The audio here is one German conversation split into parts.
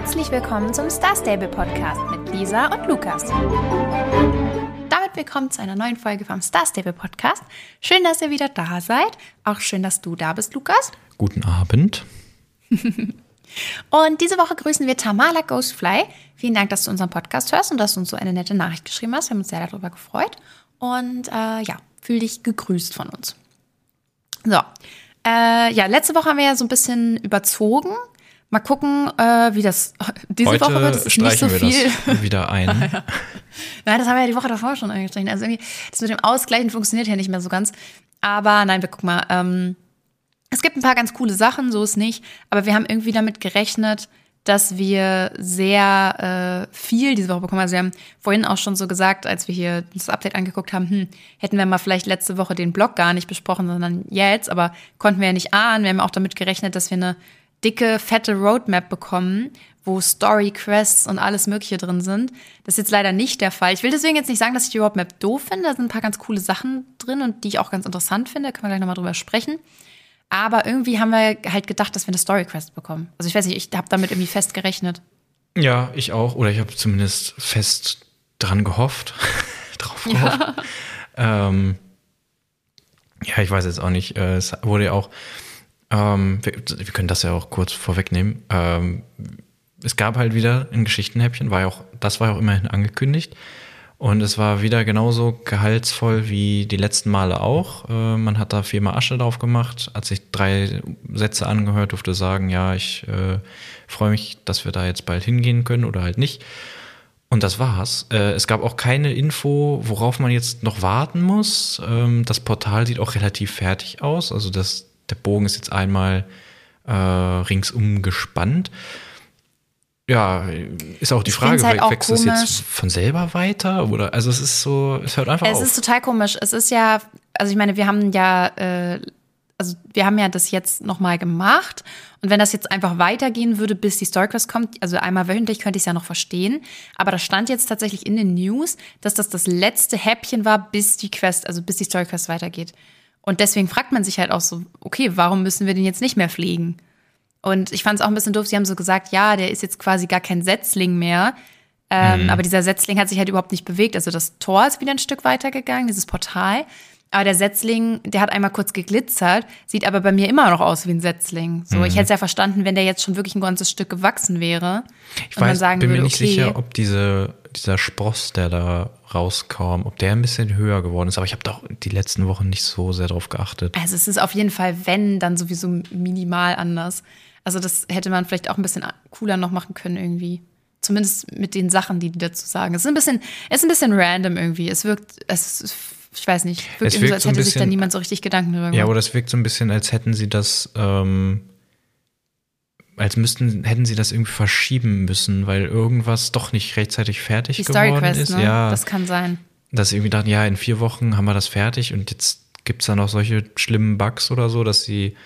Herzlich willkommen zum Star Stable Podcast mit Lisa und Lukas. Damit willkommen zu einer neuen Folge vom Star Stable Podcast. Schön, dass ihr wieder da seid. Auch schön, dass du da bist, Lukas. Guten Abend. und diese Woche grüßen wir Tamala Ghostfly. Vielen Dank, dass du unseren Podcast hörst und dass du uns so eine nette Nachricht geschrieben hast. Wir haben uns sehr darüber gefreut. Und äh, ja, fühl dich gegrüßt von uns. So, äh, ja, letzte Woche haben wir ja so ein bisschen überzogen. Mal gucken, äh, wie das diese Heute Woche wird. Es nicht so viel. das wieder ein. Nein, das haben wir ja die Woche davor schon eingestrichen. Also irgendwie, das mit dem Ausgleichen funktioniert ja nicht mehr so ganz. Aber nein, wir gucken mal. Ähm, es gibt ein paar ganz coole Sachen, so ist nicht. Aber wir haben irgendwie damit gerechnet, dass wir sehr äh, viel diese Woche bekommen. Also wir haben vorhin auch schon so gesagt, als wir hier das Update angeguckt haben, hm, hätten wir mal vielleicht letzte Woche den Blog gar nicht besprochen, sondern jetzt, aber konnten wir ja nicht ahnen. Wir haben auch damit gerechnet, dass wir eine dicke, fette Roadmap bekommen, wo Story, Quests und alles Mögliche drin sind. Das ist jetzt leider nicht der Fall. Ich will deswegen jetzt nicht sagen, dass ich die Roadmap doof finde. Da sind ein paar ganz coole Sachen drin und die ich auch ganz interessant finde. Da können wir gleich nochmal drüber sprechen. Aber irgendwie haben wir halt gedacht, dass wir eine Story Quest bekommen. Also ich weiß nicht, ich habe damit irgendwie fest gerechnet. Ja, ich auch. Oder ich habe zumindest fest dran gehofft. drauf gehofft. Ja. Ähm, ja, ich weiß jetzt auch nicht. Äh, es wurde ja auch, ähm, wir, wir, können das ja auch kurz vorwegnehmen. Ähm, es gab halt wieder ein Geschichtenhäppchen, war ja auch, das war ja auch immerhin angekündigt. Und es war wieder genauso gehaltsvoll wie die letzten Male auch. Äh, man hat da viermal Asche drauf gemacht, hat sich drei Sätze angehört, durfte sagen, ja, ich äh, freue mich, dass wir da jetzt bald hingehen können oder halt nicht. Und das war's. Äh, es gab auch keine Info, worauf man jetzt noch warten muss. Ähm, das Portal sieht auch relativ fertig aus. Also das, der Bogen ist jetzt einmal äh, ringsum gespannt. Ja, ist auch die ich Frage, halt wächst es jetzt von selber weiter? Oder also es ist so, es hört einfach es auf. Es ist total komisch. Es ist ja, also ich meine, wir haben ja, äh, also wir haben ja das jetzt nochmal gemacht. Und wenn das jetzt einfach weitergehen würde, bis die Storyquest kommt, also einmal wöchentlich, könnte ich es ja noch verstehen. Aber da stand jetzt tatsächlich in den News, dass das das letzte Häppchen war, bis die Quest, also bis die Storyquest weitergeht. Und deswegen fragt man sich halt auch so, okay, warum müssen wir den jetzt nicht mehr pflegen? Und ich fand es auch ein bisschen doof. Sie haben so gesagt, ja, der ist jetzt quasi gar kein Setzling mehr. Ähm, mhm. Aber dieser Setzling hat sich halt überhaupt nicht bewegt. Also das Tor ist wieder ein Stück weitergegangen, dieses Portal. Aber der Setzling, der hat einmal kurz geglitzert, sieht aber bei mir immer noch aus wie ein Setzling. So, mhm. ich hätte es ja verstanden, wenn der jetzt schon wirklich ein ganzes Stück gewachsen wäre. Ich und weiß, man sagen bin würde, mir nicht okay, sicher, ob diese, dieser Spross, der da rauskam, ob der ein bisschen höher geworden ist. Aber ich habe doch die letzten Wochen nicht so sehr drauf geachtet. Also es ist auf jeden Fall, wenn, dann sowieso minimal anders. Also das hätte man vielleicht auch ein bisschen cooler noch machen können irgendwie. Zumindest mit den Sachen, die die dazu sagen. Es ist ein bisschen, es ist ein bisschen random irgendwie. Es wirkt, es, ich weiß nicht, wirkt, es wirkt so, als so hätte bisschen, sich da niemand so richtig Gedanken drüber gemacht. Ja, oder es wirkt so ein bisschen, als hätten sie das, ähm, als müssten, hätten sie das irgendwie verschieben müssen, weil irgendwas doch nicht rechtzeitig fertig Die geworden Story Quest, ist. Ne? Ja, das kann sein. Dass sie irgendwie dachten, ja, in vier Wochen haben wir das fertig und jetzt gibt es da noch solche schlimmen Bugs oder so, dass sie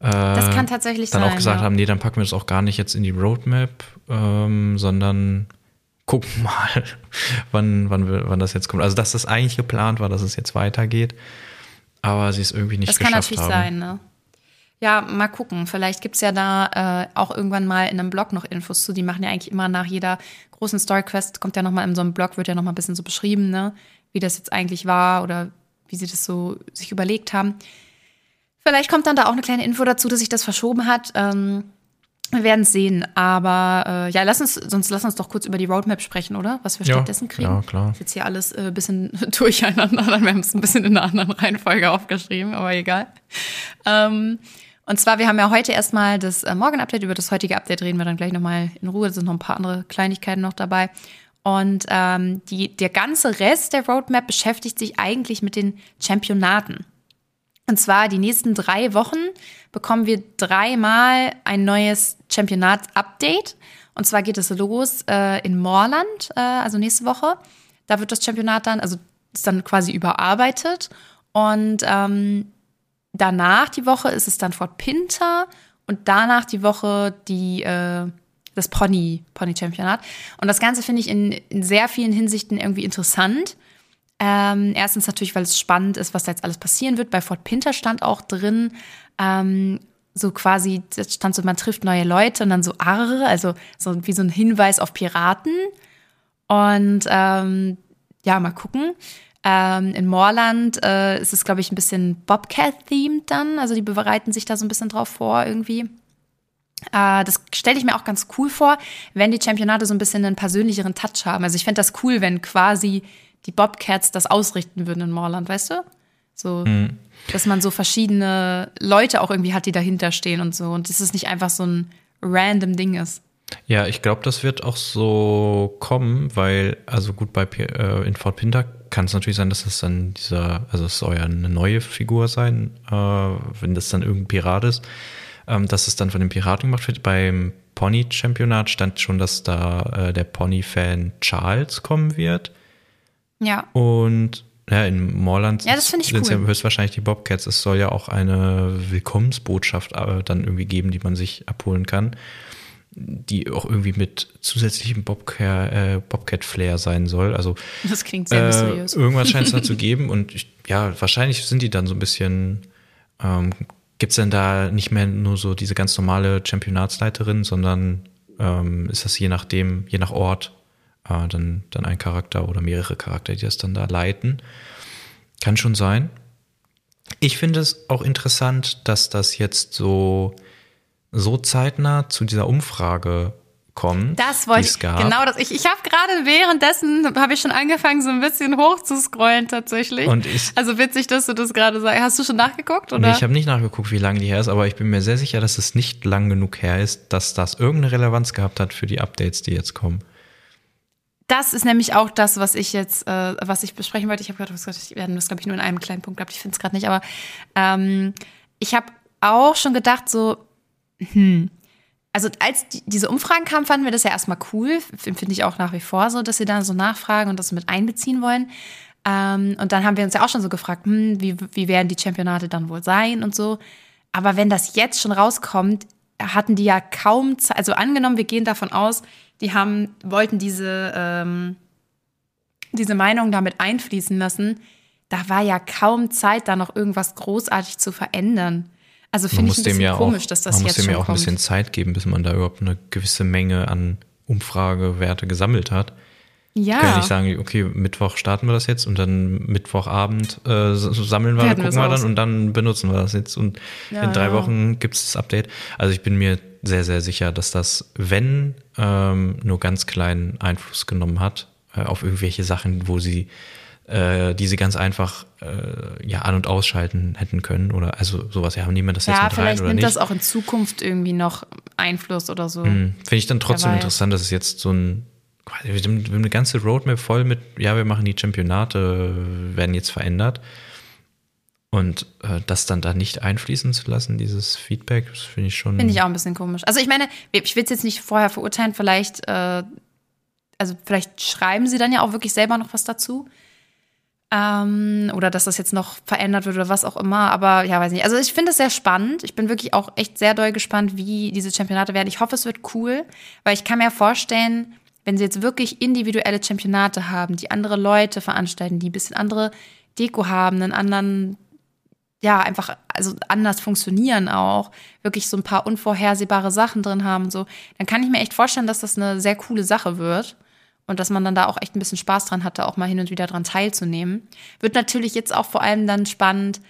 das kann tatsächlich dann sein. auch gesagt ja. haben, nee, dann packen wir das auch gar nicht jetzt in die Roadmap, ähm, sondern gucken mal, wann, wann, wir, wann das jetzt kommt. Also, dass das eigentlich geplant war, dass es jetzt weitergeht, aber sie es irgendwie nicht das geschafft haben. Das kann natürlich sein, ne? Ja, mal gucken. Vielleicht gibt es ja da äh, auch irgendwann mal in einem Blog noch Infos zu. Die machen ja eigentlich immer nach jeder großen Story-Quest, kommt ja nochmal in so einem Blog, wird ja nochmal ein bisschen so beschrieben, ne? Wie das jetzt eigentlich war oder wie sie das so sich überlegt haben. Vielleicht kommt dann da auch eine kleine Info dazu, dass sich das verschoben hat. Ähm, wir werden es sehen. Aber äh, ja, lass uns, sonst lass uns doch kurz über die Roadmap sprechen, oder? Was wir ja, stattdessen kriegen. Ja, klar. Ist jetzt hier alles ein äh, bisschen durcheinander. Wir haben es ein bisschen in einer anderen Reihenfolge aufgeschrieben, aber egal. Ähm, und zwar, wir haben ja heute erstmal das äh, Morgen-Update. Über das heutige Update reden wir dann gleich nochmal in Ruhe. Es sind noch ein paar andere Kleinigkeiten noch dabei. Und ähm, die, der ganze Rest der Roadmap beschäftigt sich eigentlich mit den Championaten. Und zwar die nächsten drei Wochen bekommen wir dreimal ein neues Championats-Update. Und zwar geht es los äh, in Moorland, äh, also nächste Woche. Da wird das Championat dann, also ist dann quasi überarbeitet. Und ähm, danach die Woche ist es dann Fort Pinter und danach die Woche die äh, das Pony Pony Championat. Und das Ganze finde ich in, in sehr vielen Hinsichten irgendwie interessant ähm, erstens natürlich, weil es spannend ist, was da jetzt alles passieren wird. Bei Fort Pinter stand auch drin, ähm, so quasi, da stand so, man trifft neue Leute und dann so Arre, also so wie so ein Hinweis auf Piraten. Und ähm, ja, mal gucken. Ähm, in Moorland äh, ist es, glaube ich, ein bisschen Bobcat-themed dann. Also die bereiten sich da so ein bisschen drauf vor irgendwie. Äh, das stelle ich mir auch ganz cool vor, wenn die Championate so ein bisschen einen persönlicheren Touch haben. Also ich fände das cool, wenn quasi die Bobcats das ausrichten würden in Moorland, weißt du? So, mhm. dass man so verschiedene Leute auch irgendwie hat, die dahinter stehen und so. Und dass es nicht einfach so ein random Ding ist. Ja, ich glaube, das wird auch so kommen, weil, also gut, bei äh, in Fort Pinter kann es natürlich sein, dass es dann dieser, also es soll ja eine neue Figur sein, äh, wenn das dann irgendein Pirat ist, ähm, dass es dann von den Piraten gemacht wird. Beim Pony-Championat stand schon, dass da äh, der Pony-Fan Charles kommen wird. Ja. Und ja, in Moorland ja, sind es cool. ja höchstwahrscheinlich die Bobcats. Es soll ja auch eine Willkommensbotschaft äh, dann irgendwie geben, die man sich abholen kann, die auch irgendwie mit zusätzlichem Bobcat, äh, Bobcat-Flair sein soll. Also das klingt sehr mysteriös. Irgendwas scheint es da zu geben und ich, ja, wahrscheinlich sind die dann so ein bisschen. Ähm, Gibt es denn da nicht mehr nur so diese ganz normale Championatsleiterin, sondern ähm, ist das je nachdem, je nach Ort äh, dann, dann ein Charakter oder mehrere Charakter, die das dann da leiten. Kann schon sein. Ich finde es auch interessant, dass das jetzt so, so zeitnah zu dieser Umfrage kommt. Das wollte ich, genau das. Ich, ich habe gerade währenddessen, habe ich schon angefangen, so ein bisschen hoch zu scrollen tatsächlich. Und ich, also witzig, dass du das gerade sagst. Hast du schon nachgeguckt? Oder? Nee, ich habe nicht nachgeguckt, wie lange die her ist, aber ich bin mir sehr sicher, dass es nicht lang genug her ist, dass das irgendeine Relevanz gehabt hat für die Updates, die jetzt kommen. Das ist nämlich auch das, was ich jetzt, äh, was ich besprechen wollte. Ich habe gerade, wir hatten das, glaube ich, nur in einem kleinen Punkt gehabt. Ich finde es gerade nicht, aber ähm, ich habe auch schon gedacht, so, hm, also als die, diese Umfragen kamen, fanden wir das ja erstmal cool. Finde ich auch nach wie vor so, dass sie da so nachfragen und das mit einbeziehen wollen. Ähm, und dann haben wir uns ja auch schon so gefragt, hm, wie, wie werden die Championate dann wohl sein und so. Aber wenn das jetzt schon rauskommt, hatten die ja kaum, Zeit, also angenommen, wir gehen davon aus, die haben, wollten diese, ähm, diese Meinung damit einfließen lassen. Da war ja kaum Zeit, da noch irgendwas großartig zu verändern. Also finde ich ein bisschen ja komisch, auch, dass das jetzt schon Man muss dem ja auch kommt. ein bisschen Zeit geben, bis man da überhaupt eine gewisse Menge an Umfragewerte gesammelt hat. Ja. Ich kann nicht sagen, okay, Mittwoch starten wir das jetzt und dann Mittwochabend äh, sammeln wir, gucken wir dann und dann benutzen wir das jetzt und Ja, in drei ja. Wochen gibt es das Update. Also ich bin mir sehr, sehr sicher, dass das, wenn ähm, nur ganz kleinen Einfluss genommen hat äh, auf irgendwelche Sachen, wo sie äh, die sie ganz einfach äh, ja an- und ausschalten hätten können oder also sowas, ja, nehmen wir das jetzt Ja, mit rein vielleicht oder nimmt nicht. das auch in Zukunft irgendwie noch Einfluss oder so. Hm, Finde ich dann trotzdem weiß. interessant, dass es jetzt so ein, wir haben eine ganze Roadmap voll mit, ja, wir machen die Championate, werden jetzt verändert. Und äh, das dann da nicht einfließen zu lassen, dieses Feedback, das finde ich schon. Finde ich auch ein bisschen komisch. Also ich meine, ich will es jetzt nicht vorher verurteilen, vielleicht, äh, also vielleicht schreiben sie dann ja auch wirklich selber noch was dazu. Ähm, oder dass das jetzt noch verändert wird oder was auch immer. Aber ja, weiß nicht. Also ich finde es sehr spannend. Ich bin wirklich auch echt sehr doll gespannt, wie diese Championate werden. Ich hoffe, es wird cool, weil ich kann mir vorstellen, wenn sie jetzt wirklich individuelle Championate haben, die andere Leute veranstalten, die ein bisschen andere Deko haben, einen anderen ja, einfach, also anders funktionieren auch, wirklich so ein paar unvorhersehbare Sachen drin haben und so, dann kann ich mir echt vorstellen, dass das eine sehr coole Sache wird und dass man dann da auch echt ein bisschen Spaß dran hatte, auch mal hin und wieder dran teilzunehmen. Wird natürlich jetzt auch vor allem dann spannend,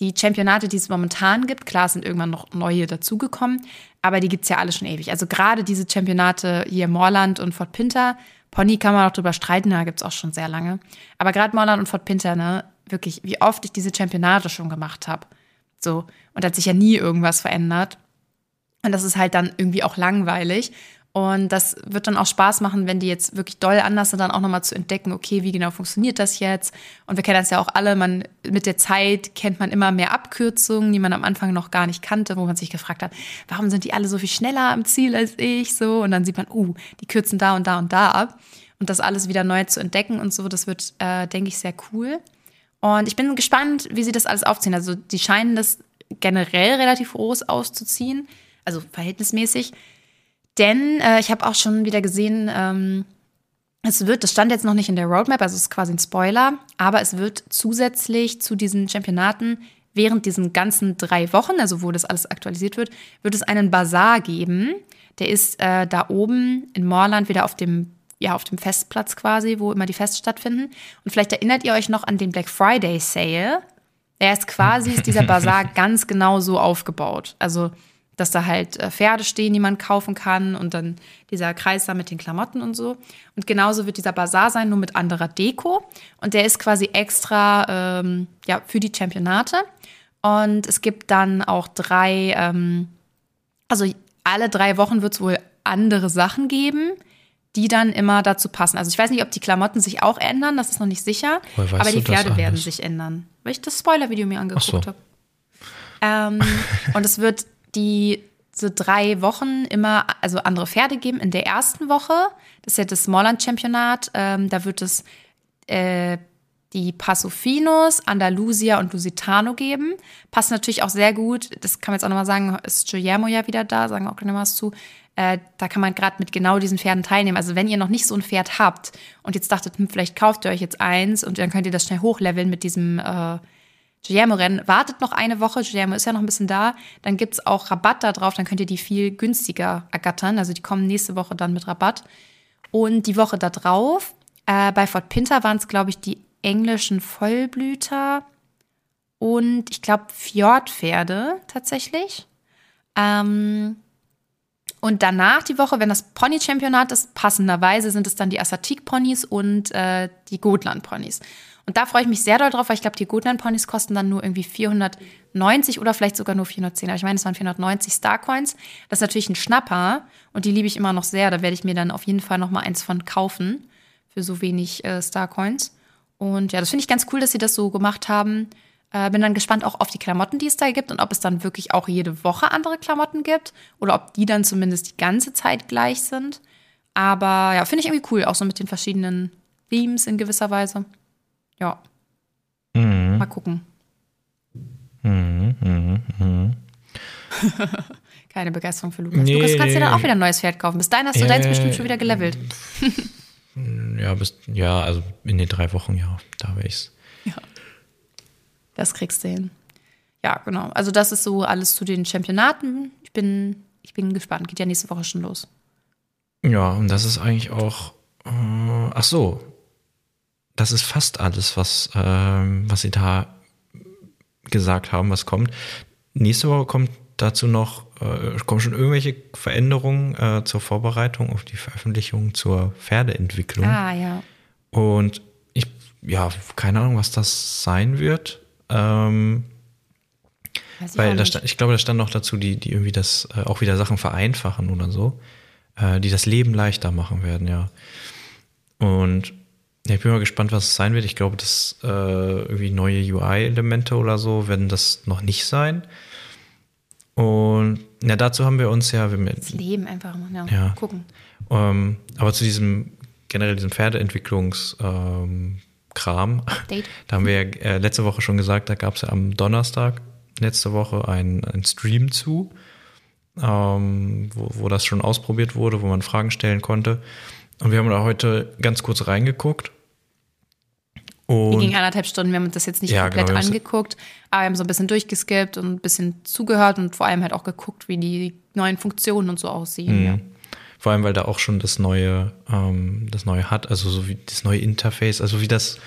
die Championate, die es momentan gibt, klar sind irgendwann noch neue dazugekommen, aber die gibt's ja alle schon ewig. Also gerade diese Championate hier Moorland und Fort Pinter, Pony kann man auch drüber streiten, da gibt's auch schon sehr lange. Aber gerade Moorland und Fort Pinter, ne, wirklich, wie oft ich diese Championate schon gemacht habe. So. Und da hat sich ja nie irgendwas verändert. Und das ist halt dann irgendwie auch langweilig. Und das wird dann auch Spaß machen, wenn die jetzt wirklich doll anders sind, dann auch nochmal zu entdecken, okay, wie genau funktioniert das jetzt? Und wir kennen das ja auch alle, man, mit der Zeit kennt man immer mehr Abkürzungen, die man am Anfang noch gar nicht kannte, wo man sich gefragt hat, warum sind die alle so viel schneller am Ziel als ich? So. Und dann sieht man, uh, die kürzen da und da und da ab. Und das alles wieder neu zu entdecken und so, das wird, äh, denke ich, sehr cool. Und ich bin gespannt, wie sie das alles aufziehen. Also die scheinen das generell relativ groß auszuziehen, also verhältnismäßig. Denn äh, ich habe auch schon wieder gesehen, ähm, es wird, das stand jetzt noch nicht in der Roadmap, also es ist quasi ein Spoiler, aber es wird zusätzlich zu diesen Championaten während diesen ganzen drei Wochen, also wo das alles aktualisiert wird, wird es einen Bazar geben. Der ist äh, da oben in Moorland wieder auf dem, ja, auf dem Festplatz quasi, wo immer die Feste stattfinden. Und vielleicht erinnert ihr euch noch an den Black Friday Sale. Der ist quasi, ist dieser Bazar ganz genau so aufgebaut. Also, dass da halt äh, Pferde stehen, die man kaufen kann und dann dieser Kreis da mit den Klamotten und so. Und genauso wird dieser Bazar sein, nur mit anderer Deko. Und der ist quasi extra ähm, ja, für die Championate. Und es gibt dann auch drei, ähm, also alle drei Wochen wird es wohl andere Sachen geben, die dann immer dazu passen. Also ich weiß nicht, ob die Klamotten sich auch ändern, das ist noch nicht sicher. Aber die Pferde werden sich ändern, weil ich das Spoiler-Video mir angeguckt so. habe. Ähm, und es wird die so drei Wochen immer, also andere Pferde geben. In der ersten Woche, das ist ja das Smallland-Championat, ähm, da wird es äh, die Passofinos, Andalusia und Lusitano geben. Passt natürlich auch sehr gut, das kann man jetzt auch nochmal sagen, ist Guillermo ja wieder da, sagen auch gleich noch was zu. Äh, da kann man gerade mit genau diesen Pferden teilnehmen. Also wenn ihr noch nicht so ein Pferd habt und jetzt dachtet, hm, vielleicht kauft ihr euch jetzt eins und dann könnt ihr das schnell hochleveln mit diesem äh, Guillermo-Rennen, wartet noch eine Woche, Guillermo ist ja noch ein bisschen da, dann gibt es auch Rabatt da drauf, dann könnt ihr die viel günstiger ergattern. Also die kommen nächste Woche dann mit Rabatt. Und die Woche da drauf, äh, bei Fort Pinter waren es, glaube ich, die englischen Vollblüter und ich glaube Fjordpferde tatsächlich. Ähm, und danach die Woche, wenn das Pony-Championat ist, passenderweise sind es dann die Assatik-Ponys und äh, die Gotland-Ponys. Und da freue ich mich sehr doll drauf, weil ich glaube, die Gotland-Ponys kosten dann nur irgendwie 490 oder vielleicht sogar nur 410. Aber ich meine, es waren 490 Starcoins. Das ist natürlich ein Schnapper und die liebe ich immer noch sehr. Da werde ich mir dann auf jeden Fall noch mal eins von kaufen für so wenig äh, Starcoins. Und ja, das finde ich ganz cool, dass sie das so gemacht haben. Äh, bin dann gespannt auch auf die Klamotten, die es da gibt und ob es dann wirklich auch jede Woche andere Klamotten gibt oder ob die dann zumindest die ganze Zeit gleich sind. Aber ja, finde ich irgendwie cool, auch so mit den verschiedenen Themes in gewisser Weise. Ja. Mhm. Mal gucken. Mhm, mh, mh. Keine Begeisterung für Lukas. Nee, Lukas, du kannst dir dann auch wieder ein neues Pferd kaufen. Bis dahin hast du äh, deins bestimmt schon wieder gelevelt. Ja, bis, ja, also in den drei Wochen, ja, da wäre ich's. Ja. Das kriegst du hin. Ja, genau. Also, das ist so alles zu den Championaten. Ich bin, ich bin gespannt. Geht ja nächste Woche schon los. Ja, und das ist eigentlich auch. Äh, ach so. Das ist fast alles, was, äh, was sie da gesagt haben, was kommt. Nächste Woche kommt dazu noch äh, kommen schon irgendwelche Veränderungen äh, zur Vorbereitung auf die Veröffentlichung zur Pferdeentwicklung. Ah, ja. Und ich, ja, keine Ahnung, was das sein wird. Ähm, ich weil da stand, ich glaube, da stand noch dazu, die, die irgendwie das äh, auch wieder Sachen vereinfachen oder so, äh, die das Leben leichter machen werden, ja. Und ja, ich bin mal gespannt, was es sein wird. Ich glaube, dass äh, irgendwie neue UI-Elemente oder so werden das noch nicht sein. Und ja, dazu haben wir uns ja. Wir das Leben einfach mal, ja. ja. Gucken. Ähm, aber zu diesem, generell diesem Pferdeentwicklungskram, ähm, da haben wir ja äh, letzte Woche schon gesagt, da gab es ja am Donnerstag letzte Woche einen Stream zu, ähm, wo, wo das schon ausprobiert wurde, wo man Fragen stellen konnte. Und wir haben da heute ganz kurz reingeguckt und, ging anderthalb Stunden, wir haben uns das jetzt nicht ja, komplett genau, angeguckt, aber wir haben so ein bisschen durchgeskippt und ein bisschen zugehört und vor allem halt auch geguckt, wie die neuen Funktionen und so aussehen. Mhm. Ja. Vor allem, weil da auch schon das neue, ähm, das neue hat, also so wie das neue Interface, also wie das,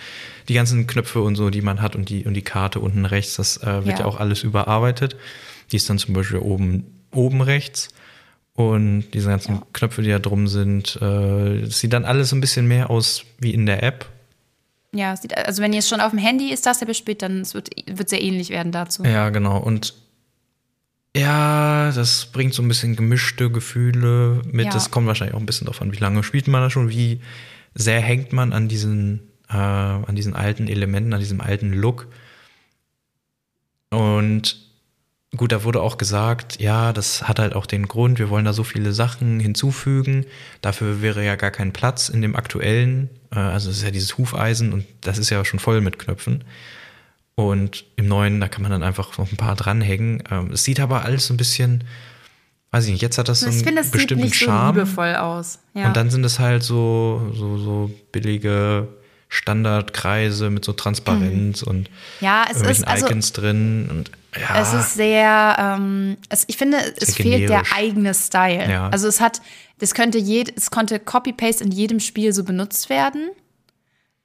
die ganzen Knöpfe und so, die man hat und die, und die Karte unten rechts, das äh, wird ja. ja auch alles überarbeitet. Die ist dann zum Beispiel oben, oben rechts. Und diese ganzen ja. Knöpfe, die da drum sind, äh, das sieht dann alles ein bisschen mehr aus wie in der App. Ja, also wenn ihr es schon auf dem Handy ist, das ja spielt, dann es wird es sehr ähnlich werden dazu. Ja, genau. Und ja, das bringt so ein bisschen gemischte Gefühle mit. Ja. Das kommt wahrscheinlich auch ein bisschen davon, wie lange spielt man da schon, wie sehr hängt man an diesen, äh, an diesen alten Elementen, an diesem alten Look. Und gut, da wurde auch gesagt, ja, das hat halt auch den Grund, wir wollen da so viele Sachen hinzufügen. Dafür wäre ja gar kein Platz in dem aktuellen. Äh, also es ist ja dieses Hufeisen und das ist ja schon voll mit Knöpfen. Und im neuen, da kann man dann einfach noch ein paar dranhängen. Ähm, es sieht aber alles so ein bisschen, weiß ich nicht, jetzt hat das so einen find, das bestimmten sieht nicht Charme. So liebevoll aus. Ja. Und dann sind es halt so, so, so billige Standardkreise mit so Transparenz mhm. und ja, es irgendwelchen ist, also, Icons drin. Und, ja, es ist sehr, ähm, es, ich finde, es fehlt der eigene Style. Ja. Also es hat, das könnte jed, es konnte Copy-Paste in jedem Spiel so benutzt werden.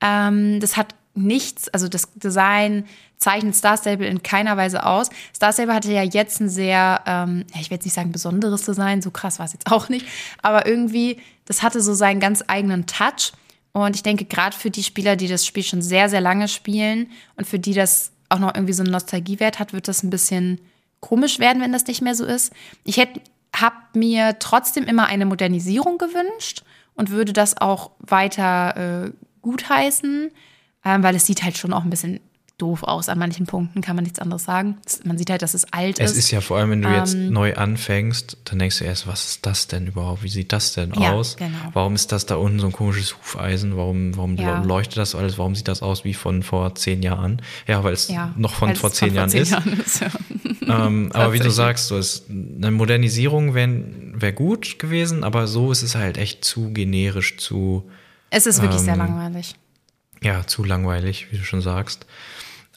Ähm, das hat nichts, also das Design zeichnet Star Stable in keiner Weise aus. Star Stable hatte ja jetzt ein sehr, ähm, ich will jetzt nicht sagen besonderes Design, so krass war es jetzt auch nicht, aber irgendwie, das hatte so seinen ganz eigenen Touch. Und ich denke, gerade für die Spieler, die das Spiel schon sehr, sehr lange spielen und für die das auch noch irgendwie so einen Nostalgiewert hat, wird das ein bisschen komisch werden, wenn das nicht mehr so ist. Ich hätte, habe mir trotzdem immer eine Modernisierung gewünscht und würde das auch weiter äh, gutheißen ähm, weil es sieht halt schon auch ein bisschen doof aus. An manchen Punkten kann man nichts anderes sagen. Man sieht halt, dass es alt es ist. Es ist ja vor allem, wenn du ähm, jetzt neu anfängst, dann denkst du erst, was ist das denn überhaupt? Wie sieht das denn ja, aus? Genau. Warum ist das da unten so ein komisches Hufeisen? Warum, warum ja. leuchtet das alles? Warum sieht das aus wie von vor zehn Jahren? Ja, weil es ja, noch von vor zehn, Jahren, vor zehn ist. Jahren ist. ähm, aber wie du sagst, so ist, eine Modernisierung wäre wär gut gewesen, aber so ist es halt echt zu generisch, zu. Es ist wirklich ähm, sehr langweilig ja, zu langweilig, wie du schon sagst.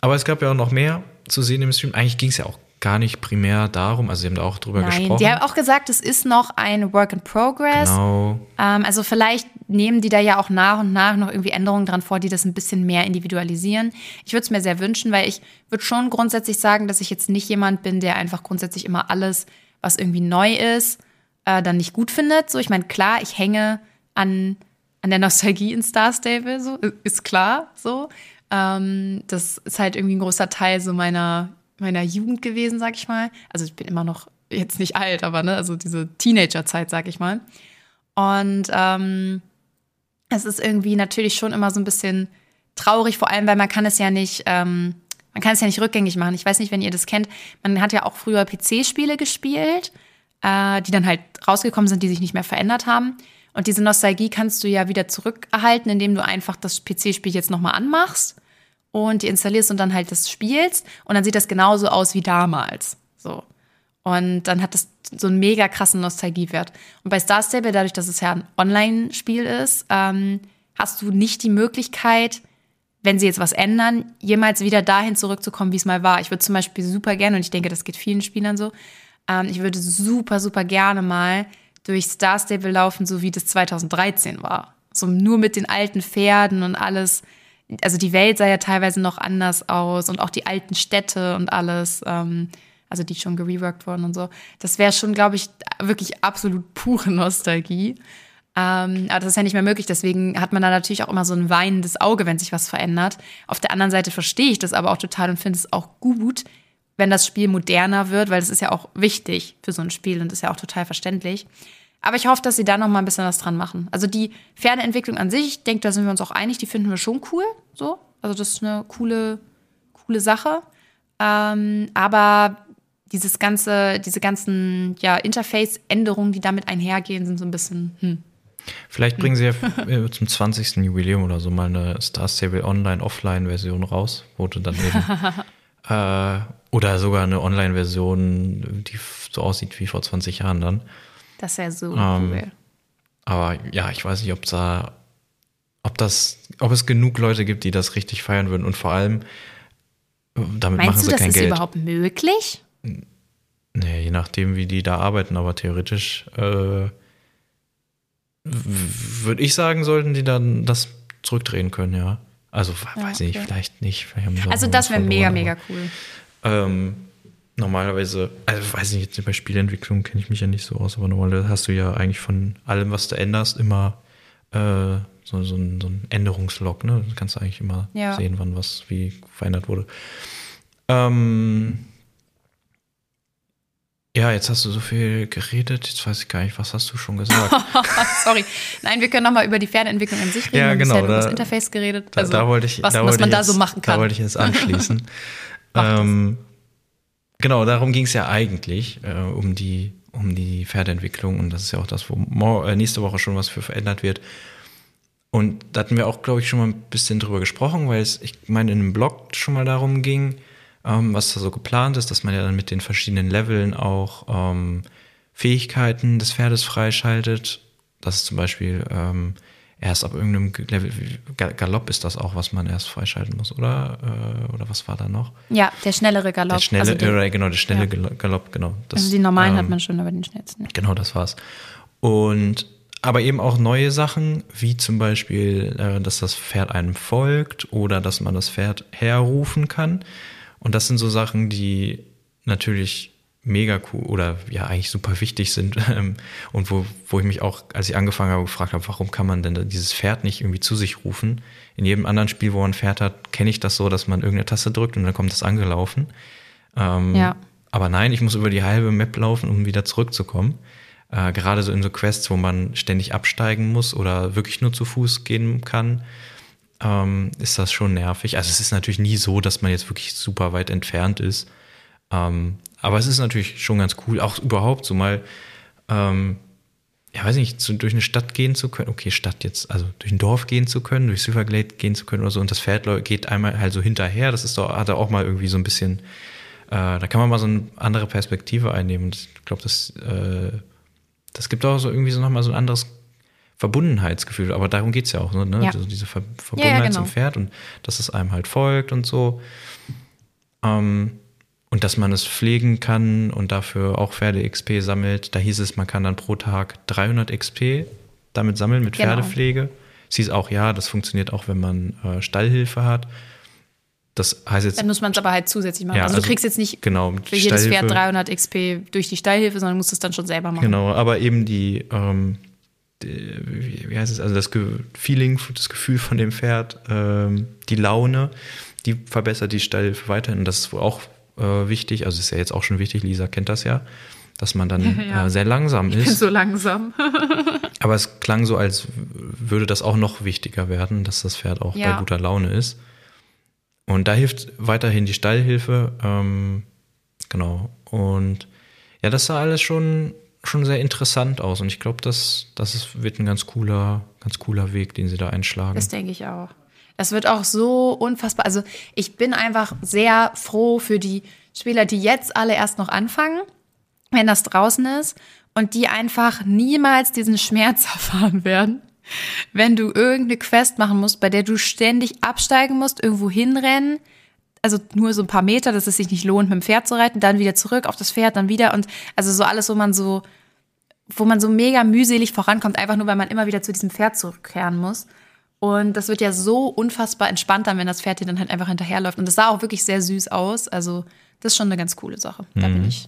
Aber es gab ja auch noch mehr zu sehen im Stream. Eigentlich ging es ja auch gar nicht primär darum, also sie haben da auch drüber Nein, gesprochen. Die haben auch gesagt, es ist noch ein Work in Progress. Genau. Ähm, also vielleicht nehmen die da ja auch nach und nach noch irgendwie Änderungen dran vor, die das ein bisschen mehr individualisieren. Ich würde es mir sehr wünschen, weil ich würde schon grundsätzlich sagen, dass ich jetzt nicht jemand bin, der einfach grundsätzlich immer alles, was irgendwie neu ist, äh, dann nicht gut findet. So, ich meine, klar, ich hänge an an der Nostalgie in Star Stable, so, ist klar, so. Ähm, das ist halt irgendwie ein großer Teil so meiner, meiner Jugend gewesen, sag ich mal. Also ich bin immer noch jetzt nicht alt, aber ne, also diese Teenagerzeit, sag ich mal. Und ähm, es ist irgendwie natürlich schon immer so ein bisschen traurig, vor allem, weil man kann es ja nicht, ähm, man kann es ja nicht rückgängig machen. Ich weiß nicht, wenn ihr das kennt. Man hat ja auch früher PC-Spiele gespielt, äh, die dann halt rausgekommen sind, die sich nicht mehr verändert haben. Und diese Nostalgie kannst du ja wieder zurückerhalten, indem du einfach das PC-Spiel jetzt nochmal anmachst und die installierst und dann halt das spielst. Und dann sieht das genauso aus wie damals. So. Und dann hat das so einen mega krassen Nostalgiewert. Und bei Star Stable, dadurch, dass es ja ein Online-Spiel ist, ähm, hast du nicht die Möglichkeit, wenn sie jetzt was ändern, jemals wieder dahin zurückzukommen, wie es mal war. Ich würde zum Beispiel super gerne, und ich denke, das geht vielen Spielern so, ähm, ich würde super, super gerne mal durch Star Stable laufen, so wie das 2013 war. So nur mit den alten Pferden und alles. Also die Welt sah ja teilweise noch anders aus und auch die alten Städte und alles, ähm, also die schon gereworked wurden und so. Das wäre schon, glaube ich, wirklich absolut pure Nostalgie. Ähm, aber das ist ja nicht mehr möglich, deswegen hat man da natürlich auch immer so ein weinendes Auge, wenn sich was verändert. Auf der anderen Seite verstehe ich das aber auch total und finde es auch gut, wenn das Spiel moderner wird, weil das ist ja auch wichtig für so ein Spiel und ist ja auch total verständlich. Aber ich hoffe, dass sie da noch mal ein bisschen was dran machen. Also die Pferdeentwicklung an sich, ich denke, da sind wir uns auch einig, die finden wir schon cool. So, also das ist eine coole, coole Sache. Ähm, aber dieses ganze, diese ganzen ja, Interface-Änderungen, die damit einhergehen, sind so ein bisschen. Hm. Vielleicht bringen sie ja äh, zum 20. Jubiläum oder so mal eine Star Stable Online-Offline-Version raus, wo du dann eben äh, oder sogar eine Online-Version, die so aussieht wie vor 20 Jahren dann. Das wäre so ähm, cool. Aber ja, ich weiß nicht, ob da, ob das, ob es genug Leute gibt, die das richtig feiern würden und vor allem damit Meinst machen sie du, kein Geld. Ist das überhaupt möglich? Nee, je nachdem, wie die da arbeiten, aber theoretisch äh, würde ich sagen, sollten die dann das zurückdrehen können, ja. Also ja, weiß okay. nicht, vielleicht nicht. Vielleicht also das wäre mega, mega cool. Ähm, normalerweise, also weiß nicht, jetzt bei Spielentwicklung kenne ich mich ja nicht so aus, aber normalerweise hast du ja eigentlich von allem, was du änderst, immer äh, so, so, ein, so Änderungslog, ne? Du kannst eigentlich immer ja. sehen, wann was wie verändert wurde. Ähm, ja, jetzt hast du so viel geredet, jetzt weiß ich gar nicht, was hast du schon gesagt? Sorry. Nein, wir können nochmal über die Pferdeentwicklung an sich reden. Ja, genau. Du hast ja über das Interface geredet. Also, da, da wollte ich, was, da was man da jetzt, so machen kann. Da wollte ich jetzt anschließen. ähm, genau, darum ging es ja eigentlich, äh, um, die, um die Pferdeentwicklung. Und das ist ja auch das, wo äh, nächste Woche schon was für verändert wird. Und da hatten wir auch, glaube ich, schon mal ein bisschen drüber gesprochen, weil es, ich meine, in einem Blog schon mal darum ging, ähm, was da so geplant ist, dass man ja dann mit den verschiedenen Leveln auch ähm, Fähigkeiten des Pferdes freischaltet. Dass es zum Beispiel ähm, erst ab irgendeinem Level, Galopp ist das auch, was man erst freischalten muss, oder? Äh, oder was war da noch? Ja, der schnellere Galopp. Der schnelle, also der, genau, der schnelle ja. Galopp, genau. Das, also die normalen ähm, hat man schon, aber den schnellsten. Genau, das war's. Und aber eben auch neue Sachen, wie zum Beispiel, äh, dass das Pferd einem folgt oder dass man das Pferd herrufen kann. Und das sind so Sachen, die natürlich mega cool oder ja eigentlich super wichtig sind ähm, und wo, wo ich mich auch, als ich angefangen habe, gefragt habe, warum kann man denn dieses Pferd nicht irgendwie zu sich rufen? In jedem anderen Spiel, wo man ein Pferd hat, kenne ich das so, dass man irgendeine Taste drückt und dann kommt das angelaufen. Ähm, ja. Aber nein, ich muss über die halbe Map laufen, um wieder zurückzukommen. Äh, gerade so in so Quests, wo man ständig absteigen muss oder wirklich nur zu Fuß gehen kann, ähm, ist das schon nervig. Also es ist natürlich nie so, dass man jetzt wirklich super weit entfernt ist. Ähm, aber es ist natürlich schon ganz cool, auch überhaupt so mal, ähm, ja, weiß nicht, zu, durch eine Stadt gehen zu können. Okay, Stadt jetzt, also durch ein Dorf gehen zu können, durch Silverglade gehen zu können oder so. Und das Pferd geht einmal halt so hinterher. Das ist doch, hat er auch mal irgendwie so ein bisschen, äh, da kann man mal so eine andere Perspektive einnehmen. Und ich glaube, das, äh, das gibt auch so irgendwie so nochmal so ein anderes Verbundenheitsgefühl. Aber darum geht es ja auch, ne? Ja. Also diese Ver Verbundenheit ja, ja, genau. zum Pferd und dass es einem halt folgt und so. Ähm, und dass man es pflegen kann und dafür auch Pferde-XP sammelt. Da hieß es, man kann dann pro Tag 300 XP damit sammeln mit genau. Pferdepflege. Es hieß auch, ja, das funktioniert auch, wenn man äh, Stallhilfe hat. Das heißt jetzt. Dann muss man es aber halt zusätzlich machen. Ja, also, du also kriegst jetzt nicht genau, für jedes Pferd 300 XP durch die Stallhilfe, sondern musst es dann schon selber machen. Genau, aber eben die, ähm, die wie heißt es, also das Feeling, das Gefühl von dem Pferd, ähm, die Laune, die verbessert die Stallhilfe weiterhin. Und das ist auch äh, wichtig. Also ist ja jetzt auch schon wichtig, Lisa kennt das ja, dass man dann ja. äh, sehr langsam ist. So langsam. Aber es klang so, als würde das auch noch wichtiger werden, dass das Pferd auch ja. bei guter Laune ist. Und da hilft weiterhin die Stallhilfe. Ähm, genau. Und ja, das sah alles schon, schon sehr interessant aus. Und ich glaube, das, das wird ein ganz cooler, ganz cooler Weg, den sie da einschlagen. Das denke ich auch. Das wird auch so unfassbar. Also ich bin einfach sehr froh für die Spieler, die jetzt alle erst noch anfangen, wenn das draußen ist und die einfach niemals diesen Schmerz erfahren werden, wenn du irgendeine Quest machen musst, bei der du ständig absteigen musst, irgendwo hinrennen, also nur so ein paar Meter, dass es sich nicht lohnt, mit dem Pferd zu reiten, dann wieder zurück auf das Pferd, dann wieder und also so alles, wo man so, wo man so mega mühselig vorankommt, einfach nur, weil man immer wieder zu diesem Pferd zurückkehren muss. Und das wird ja so unfassbar entspannt dann, wenn das Pferd dir dann halt einfach hinterherläuft. Und das sah auch wirklich sehr süß aus. Also, das ist schon eine ganz coole Sache. Da mhm. bin ich,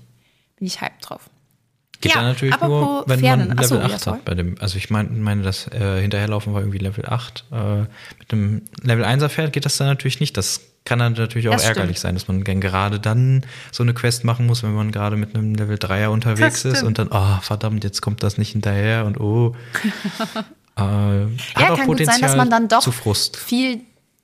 bin ich hyped drauf. Geht ja, dann natürlich nur, wenn Pferden. man Level so, 8 ja, hat bei dem. Also ich meine, meine das äh, Hinterherlaufen war irgendwie Level 8. Äh, mit dem Level 1er Pferd geht das dann natürlich nicht. Das kann dann natürlich auch das ärgerlich sein, dass man gerade dann so eine Quest machen muss, wenn man gerade mit einem Level 3er unterwegs ist und dann, oh verdammt, jetzt kommt das nicht hinterher und oh. Äh, ja, kann gut sein, dass man dann doch viel.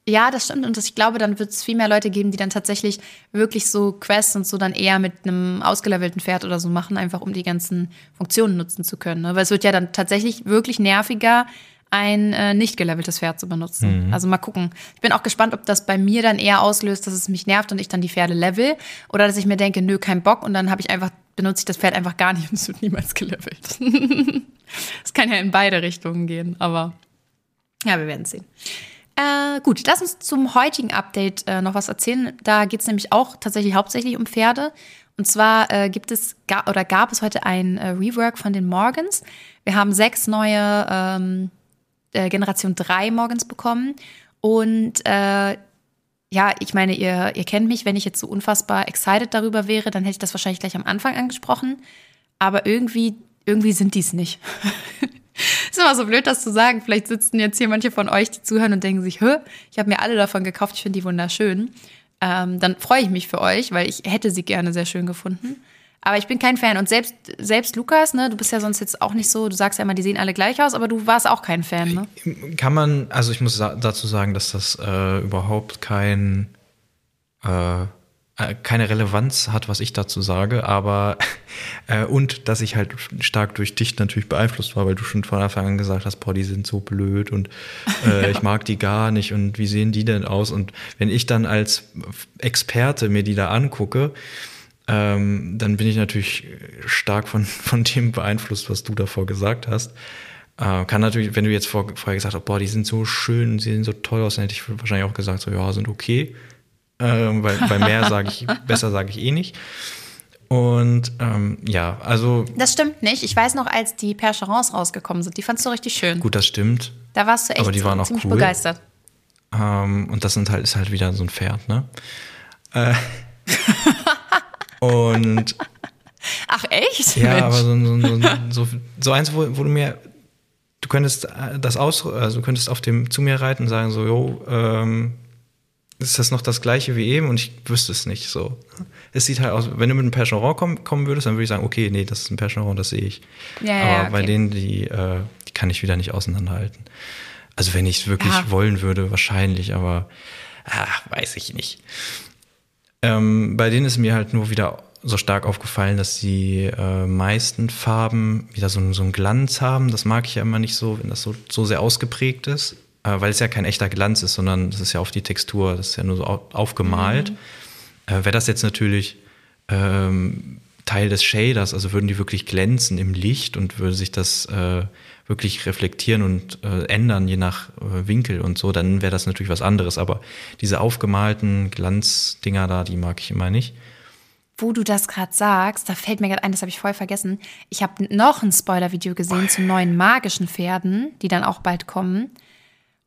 Ja, das stimmt. Und das, ich glaube, dann wird es viel mehr Leute geben, die dann tatsächlich wirklich so Quests und so dann eher mit einem ausgelevelten Pferd oder so machen, einfach um die ganzen Funktionen nutzen zu können. Ne? Weil es wird ja dann tatsächlich wirklich nerviger, ein äh, nicht geleveltes Pferd zu benutzen. Mhm. Also mal gucken. Ich bin auch gespannt, ob das bei mir dann eher auslöst, dass es mich nervt und ich dann die Pferde level oder dass ich mir denke, nö, kein Bock und dann habe ich einfach benutze ich das Pferd einfach gar nicht und es wird niemals gelevelt. Es kann ja in beide Richtungen gehen, aber ja, wir werden sehen. Äh, gut, lass uns zum heutigen Update äh, noch was erzählen. Da geht es nämlich auch tatsächlich hauptsächlich um Pferde. Und zwar äh, gibt es oder gab es heute ein äh, Rework von den Morgans. Wir haben sechs neue ähm, äh, Generation 3 Morgans bekommen. Und äh, ja, ich meine, ihr, ihr kennt mich, wenn ich jetzt so unfassbar excited darüber wäre, dann hätte ich das wahrscheinlich gleich am Anfang angesprochen. Aber irgendwie irgendwie sind die es nicht. ist immer so blöd, das zu sagen. Vielleicht sitzen jetzt hier manche von euch, die zuhören und denken sich, Hö, ich habe mir alle davon gekauft, ich finde die wunderschön. Ähm, dann freue ich mich für euch, weil ich hätte sie gerne sehr schön gefunden. Aber ich bin kein Fan. Und selbst, selbst Lukas, ne, du bist ja sonst jetzt auch nicht so, du sagst ja immer, die sehen alle gleich aus, aber du warst auch kein Fan, ne? Kann man, also ich muss dazu sagen, dass das äh, überhaupt kein äh, äh, keine Relevanz hat, was ich dazu sage, aber äh, und dass ich halt stark durch dich natürlich beeinflusst war, weil du schon von Anfang an gesagt hast, boah, die sind so blöd und äh, ja. ich mag die gar nicht und wie sehen die denn aus? Und wenn ich dann als Experte mir die da angucke, ähm, dann bin ich natürlich stark von, von dem beeinflusst, was du davor gesagt hast. Äh, kann natürlich, wenn du jetzt vor, vorher gesagt hast, boah, die sind so schön, sie sehen so toll aus, dann hätte ich wahrscheinlich auch gesagt, so ja, sind okay. Ähm, weil bei mehr sage ich, besser sage ich eh nicht. Und ähm, ja, also. Das stimmt nicht. Ich weiß noch, als die Percherons rausgekommen sind, die fandst du richtig schön. Gut, das stimmt. Da warst du echt aber die waren auch ziemlich cool. begeistert. Ähm, und das sind halt, ist halt wieder so ein Pferd, ne? Äh, und Ach, echt? ja, Mensch. aber so, so, so, so, eins, wo, wo du mir, du könntest äh, das aus, also du könntest auf dem zu mir reiten und sagen so, jo, ähm, ist das noch das gleiche wie eben? Und ich wüsste es nicht so. Es sieht halt aus, wenn du mit einem Percheron kommen, kommen würdest, dann würde ich sagen, okay, nee, das ist ein Percheron, das sehe ich. Ja, ja, Aber okay. bei denen, die, äh, die kann ich wieder nicht auseinanderhalten. Also wenn ich es wirklich Ja. wollen würde, wahrscheinlich, aber ach, weiß ich nicht. Ähm, bei denen ist mir halt nur wieder so stark aufgefallen, dass die äh, meisten Farben wieder so, einen- so einen Glanz haben. Das mag ich ja immer nicht so, wenn das so, so sehr ausgeprägt ist, äh, weil es ja kein echter Glanz ist, sondern das ist ja auf die Textur, das ist ja nur so au- aufgemalt. Äh, Wäre das jetzt natürlich ähm, Teil des Shaders, also würden die wirklich glänzen im Licht und würde sich das äh, wirklich reflektieren und äh, ändern, je nach äh, Winkel und so, dann wäre das natürlich was anderes. Aber diese aufgemalten Glanzdinger da, die mag ich immer nicht. Wo du das gerade sagst, da fällt mir gerade ein, das habe ich voll vergessen. Ich habe noch ein Spoiler-Video gesehen zu neuen magischen Pferden, die dann auch bald kommen.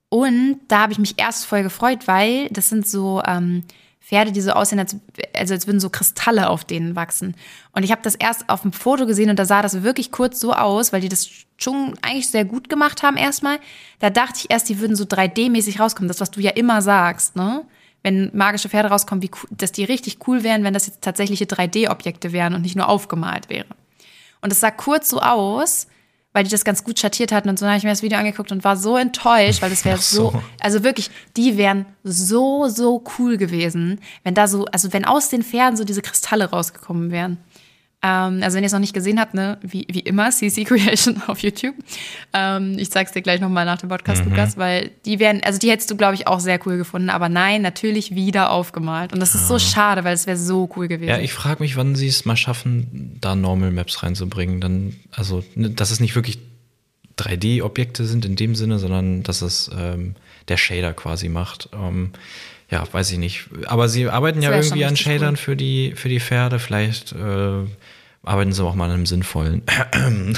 Und da habe ich mich erst voll gefreut, weil das sind so ähm, Pferde, die so aussehen, als, also als würden so Kristalle auf denen wachsen. Und ich habe das erst auf dem Foto gesehen und da sah das wirklich kurz so aus, weil die das schon eigentlich sehr gut gemacht haben erstmal. Da dachte ich erst, die würden so 3D-mäßig rauskommen. Das, was du ja immer sagst, ne? Wenn magische Pferde rauskommen, wie dass die richtig cool wären, wenn das jetzt tatsächliche 3D-Objekte wären und nicht nur aufgemalt wäre. Und es sah kurz so aus, weil die das ganz gut schattiert hatten und so. Dann habe ich mir das Video angeguckt und war so enttäuscht, weil das wäre so. so, also wirklich, die wären so, so cool gewesen, wenn da so, also wenn aus den Pferden so diese Kristalle rausgekommen wären. Ähm, also wenn ihr es noch nicht gesehen habt, ne, wie, wie immer, CC Creation auf YouTube. Ähm, ich zeig's dir gleich nochmal nach dem Podcast, Lukas, weil die wären, also die hättest du, glaube ich, auch sehr cool gefunden. Aber nein, natürlich wieder aufgemalt. Und das ist so schade, weil es wäre so cool gewesen. Ja, ich frage mich, wann sie es mal schaffen, da Normal Maps reinzubringen. Dann, also, ne, dass es nicht wirklich 3D-Objekte sind in dem Sinne, sondern dass es ähm, der Shader quasi macht. Ähm, ja, weiß ich nicht. Aber sie arbeiten ja irgendwie an Shadern cool. für die, für die Pferde. Vielleicht äh, arbeiten sie auch mal an einem sinnvollen.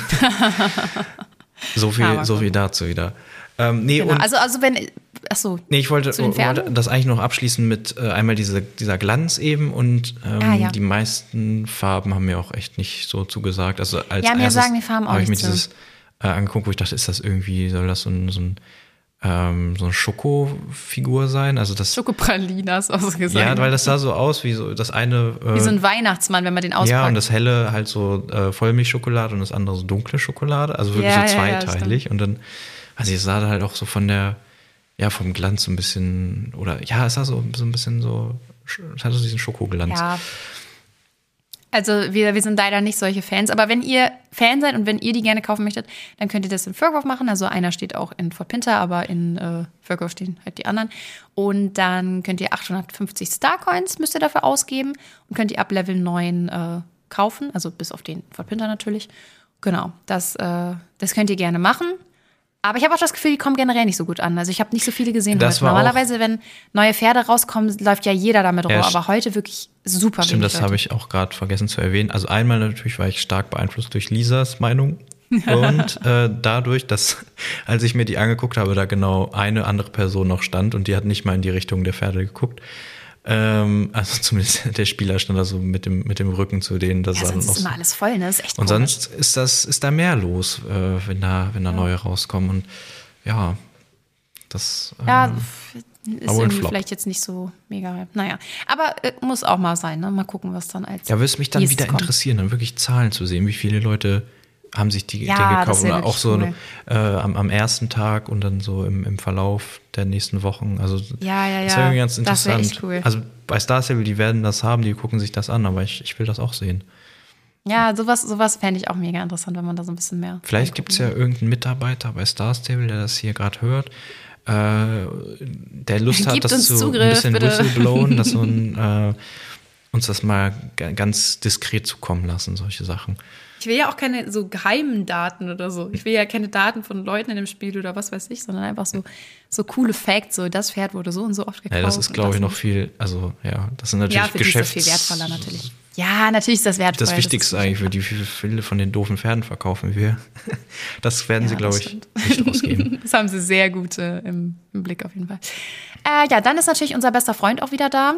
so viel, Aber so viel dazu wieder. Ähm, nee, genau. Also, also wenn, ach so. Nee, ich wollte, wollte das eigentlich noch abschließen mit äh, einmal diese, dieser Glanz eben und ähm, Ah, ja. die meisten Farben haben mir auch echt nicht so zugesagt. Also als Ja, mir sagen die Farben auch habe ich mir nicht zu. dieses äh, angeguckt, wo ich dachte, ist das irgendwie, soll das so ein, so ein ähm, so eine Schokofigur sein? Also das Schokopralinas ausgesagt. ja, weil das sah so aus wie so das eine äh, Wie so ein Weihnachtsmann, wenn man den auspackt. ja, und das helle halt so äh, Vollmilchschokolade und das andere so dunkle Schokolade, also wirklich Ja, so ja, ja, zweiteilig. und dann, also es sah da halt auch so von der, ja, vom Glanz so ein bisschen, oder ja, es sah so, so ein bisschen so, es hatte so diesen Schokoglanz. Ja. Also wir, wir sind leider nicht solche Fans, aber wenn ihr Fan seid und wenn ihr die gerne kaufen möchtet, dann könnt ihr das in Furkauf machen. Also einer steht auch in Fort Pinter, aber in äh, Furkauf stehen halt die anderen. Und dann könnt ihr 850 Starcoins müsst ihr dafür ausgeben und könnt ihr ab Level 9 äh, kaufen, also bis auf den Fort Pinter natürlich. Genau, das, äh, das könnt ihr gerne machen. Aber ich habe auch das Gefühl, die kommen generell nicht so gut an. Also ich habe nicht so viele gesehen Das heute. Normalerweise, wenn neue Pferde rauskommen, läuft ja jeder damit rum. Ja, aber heute wirklich super Stimmt, das habe ich auch gerade vergessen zu erwähnen. Also einmal natürlich war ich stark beeinflusst durch Lisas Meinung. Und äh, dadurch, dass, als ich mir die angeguckt habe, da genau eine andere Person noch stand und die hat nicht mal in die Richtung der Pferde geguckt. Ähm, also zumindest der Spieler stand da so mit dem, mit dem Rücken zu denen. Das Ja, sonst ist immer alles voll, ne? Ist echt und komisch. sonst ist das, ist da mehr los, äh, wenn da, wenn da neue rauskommen. Und ja, das äh, Ja, ist irgendwie vielleicht jetzt nicht so mega. Naja, aber äh, muss auch mal sein, ne? Mal gucken, was dann als. Ja, würde es mich dann wieder kommt. interessieren, dann wirklich Zahlen zu sehen, wie viele Leute haben sich die, Ja, den das gekauft. Oder auch so cool. äh, am, am ersten Tag und dann so im, im Verlauf der nächsten Wochen. Also Ja, ja, das ja. wäre irgendwie ganz Das interessant. cool. Also bei Star Stable, die werden das haben, die gucken sich das an, aber ich, ich will das auch sehen. Ja, sowas, sowas fände ich auch mega interessant, wenn man da so ein bisschen mehr. Vielleicht gibt es ja irgendeinen Mitarbeiter bei Star Stable, der das hier gerade hört, äh, der Lust hat, das zu Zugriff, ein bisschen bitte. whistleblowen, dass so ein äh, uns das mal ganz diskret zukommen lassen, solche Sachen. Ich will ja auch keine so geheimen Daten oder so. Ich will ja keine Daten von Leuten in dem Spiel oder was weiß ich, sondern einfach so, so coole Facts, so das Pferd wurde so und so oft gekauft. Ja, das ist, glaube ich, noch viel, also ja, das sind natürlich ja, für Geschäfts... Die ist das viel wertvoller natürlich. Ja, natürlich ist das wertvoll. Das Wichtigste das eigentlich, für die viele von den doofen Pferden verkaufen wir. Das werden ja, sie, glaube ich, nicht ausgeben. das haben sie sehr gut äh, im, im, Blick auf jeden Fall. Äh, ja, dann ist natürlich unser bester Freund auch wieder da.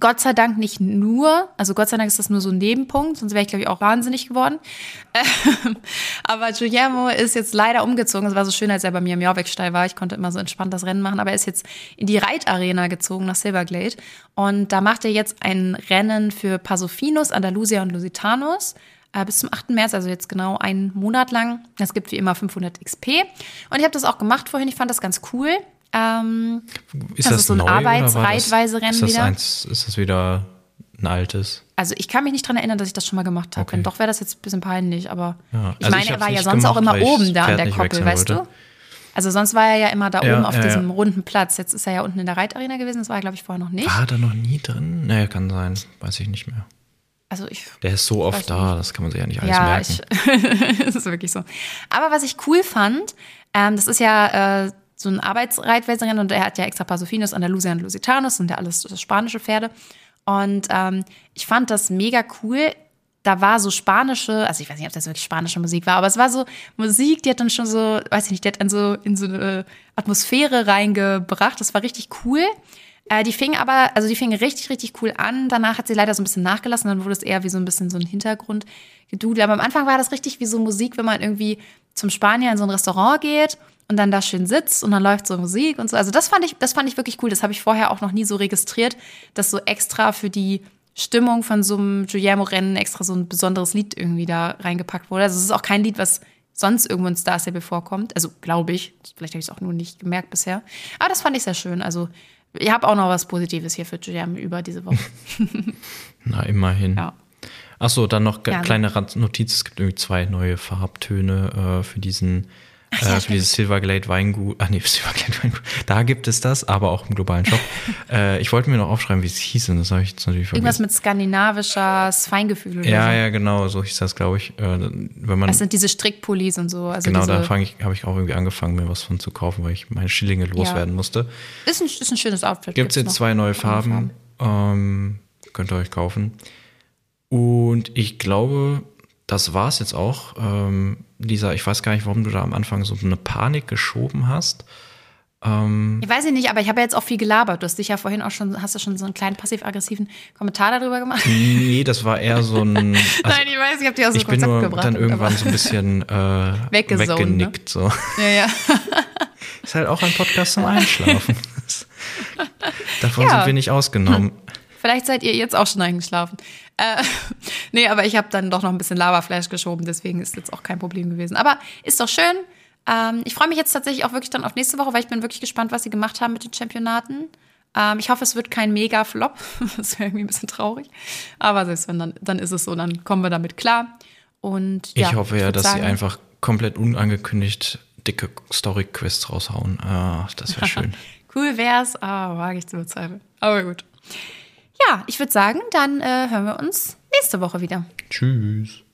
Gott sei Dank nicht nur, also Gott sei Dank ist das nur so ein Nebenpunkt, sonst wäre ich, glaube ich, auch wahnsinnig geworden. Ähm, aber Guillermo ist jetzt leider umgezogen. Es war so schön, als er bei mir im Jorvik-Stall war. Ich konnte immer so entspannt das Rennen machen, aber er ist jetzt in die Reitarena gezogen nach Silverglade. Und da macht er jetzt ein Rennen für Pasofinos, Andalusia und Lusitanus äh, bis zum 8. März, also jetzt genau einen Monat lang. Es gibt wie immer 500 XP. Und ich habe das auch gemacht vorhin. Ich fand das ganz cool. Ähm, ist das, das ist so ein Arbeitsreitweise-Rennen wieder. Eins, ist das wieder ein altes? Also ich kann mich nicht daran erinnern, dass ich das schon mal gemacht habe. Okay. Wenn doch, wäre das jetzt ein bisschen peinlich. Aber ja. ich also meine, ich er war ja sonst gemacht, auch immer oben da an der Koppel, weißt wollte. du? Also sonst war er ja immer da ja, oben auf ja, diesem runden Platz. Jetzt ist er ja unten in der Reitarena gewesen. Das war er, glaube ich, vorher noch nicht. War er da noch nie drin? Naja, kann sein. Weiß ich nicht mehr. Also ich. Der ist so oft da, nicht. das kann man sich ja nicht alles ja, merken. Ich, das ist wirklich so. Aber was ich cool fand, ähm, das ist ja äh, so ein Arbeitsreitwässerin und er hat ja extra Pasofinos, Andalusia und Lusitanus, sind ja alles das spanische Pferde. Und ähm, ich fand das mega cool. Da war so spanische, also ich weiß nicht, ob das wirklich spanische Musik war, aber es war so Musik, die hat dann schon so, weiß ich nicht, die hat dann so in so eine Atmosphäre reingebracht. Das war richtig cool. Äh, die fing aber, also die fing richtig, richtig cool an. Danach hat sie leider so ein bisschen nachgelassen. Dann wurde es eher wie so ein bisschen so ein Hintergrund gedudelt. Aber am Anfang war das richtig wie so Musik, wenn man irgendwie zum Spanier in so ein Restaurant geht und dann da schön sitzt und dann läuft so Musik und so. Also das fand ich, das fand ich wirklich cool. Das habe ich vorher auch noch nie so registriert, dass so extra für die Stimmung von so einem Guillermo-Rennen extra so ein besonderes Lied irgendwie da reingepackt wurde. Also es ist auch kein Lied, was sonst irgendwo in Star Stable vorkommt. Also glaube ich. Vielleicht habe ich es auch nur nicht gemerkt bisher. Aber das fand ich sehr schön. Also ich habe auch noch was Positives hier für Guillermo über diese Woche. Na, immerhin. Ja. Achso, dann noch ja, kleine Notiz. Es gibt irgendwie zwei neue Farbtöne äh, für diesen Ach, ja, äh, dieses Silverglade Weingut. Ach nee, Silverglade Weingut. Da gibt es das, aber auch im globalen Shop. äh, ich wollte mir noch aufschreiben, wie es hieß, und das habe ich jetzt natürlich vergessen. Irgendwas mit skandinavischer Feingefühl oder Ja, so. ja, genau, so hieß das, glaube ich. Äh, wenn man, das sind diese Strickpullis und so. Also genau, da habe ich auch irgendwie angefangen, mir was von zu kaufen, weil ich meine Schillinge loswerden ja. musste. Ist ein, ist ein schönes Outfit. Gibt es jetzt zwei neue Farben. Farben. Ähm, könnt ihr euch kaufen. Und ich glaube, das war es jetzt auch. Ähm, Lisa, ich weiß gar nicht, warum du da am Anfang so eine Panik geschoben hast. Ähm, ich weiß nicht, aber ich habe ja jetzt auch viel gelabert. Du hast dich ja vorhin auch schon, hast du schon so einen kleinen passiv-aggressiven Kommentar darüber gemacht? Nee, das war eher so ein. Also Nein, ich weiß, ich habe dir auch so ein Konzept gebracht. Ich bin nur dann irgendwann so ein bisschen äh, ne? weggenickt. Ne? So. Ja, ja. Ist halt auch ein Podcast zum Einschlafen. Davon ja. sind wir nicht ausgenommen. Vielleicht seid ihr jetzt auch schon eingeschlafen. Äh, nee, aber ich habe dann doch noch ein bisschen Lavaflash geschoben, deswegen ist jetzt auch kein Problem gewesen. Aber ist doch schön. Ähm, ich freue mich jetzt tatsächlich auch wirklich dann auf nächste Woche, weil ich bin wirklich gespannt, was sie gemacht haben mit den Championaten. Ähm, ich hoffe, es wird kein Mega-Flop. das wäre irgendwie ein bisschen traurig. Aber selbst wenn, dann, dann ist es so, dann kommen wir damit klar. Und, ja, ich hoffe ja, dass sagen, sie einfach komplett unangekündigt dicke Story-Quests raushauen. Ah, das wäre schön. cool wär's, aber wage ich zu bezweifeln. Aber gut. Ja, ich würde sagen, dann äh, hören wir uns nächste Woche wieder. Tschüss.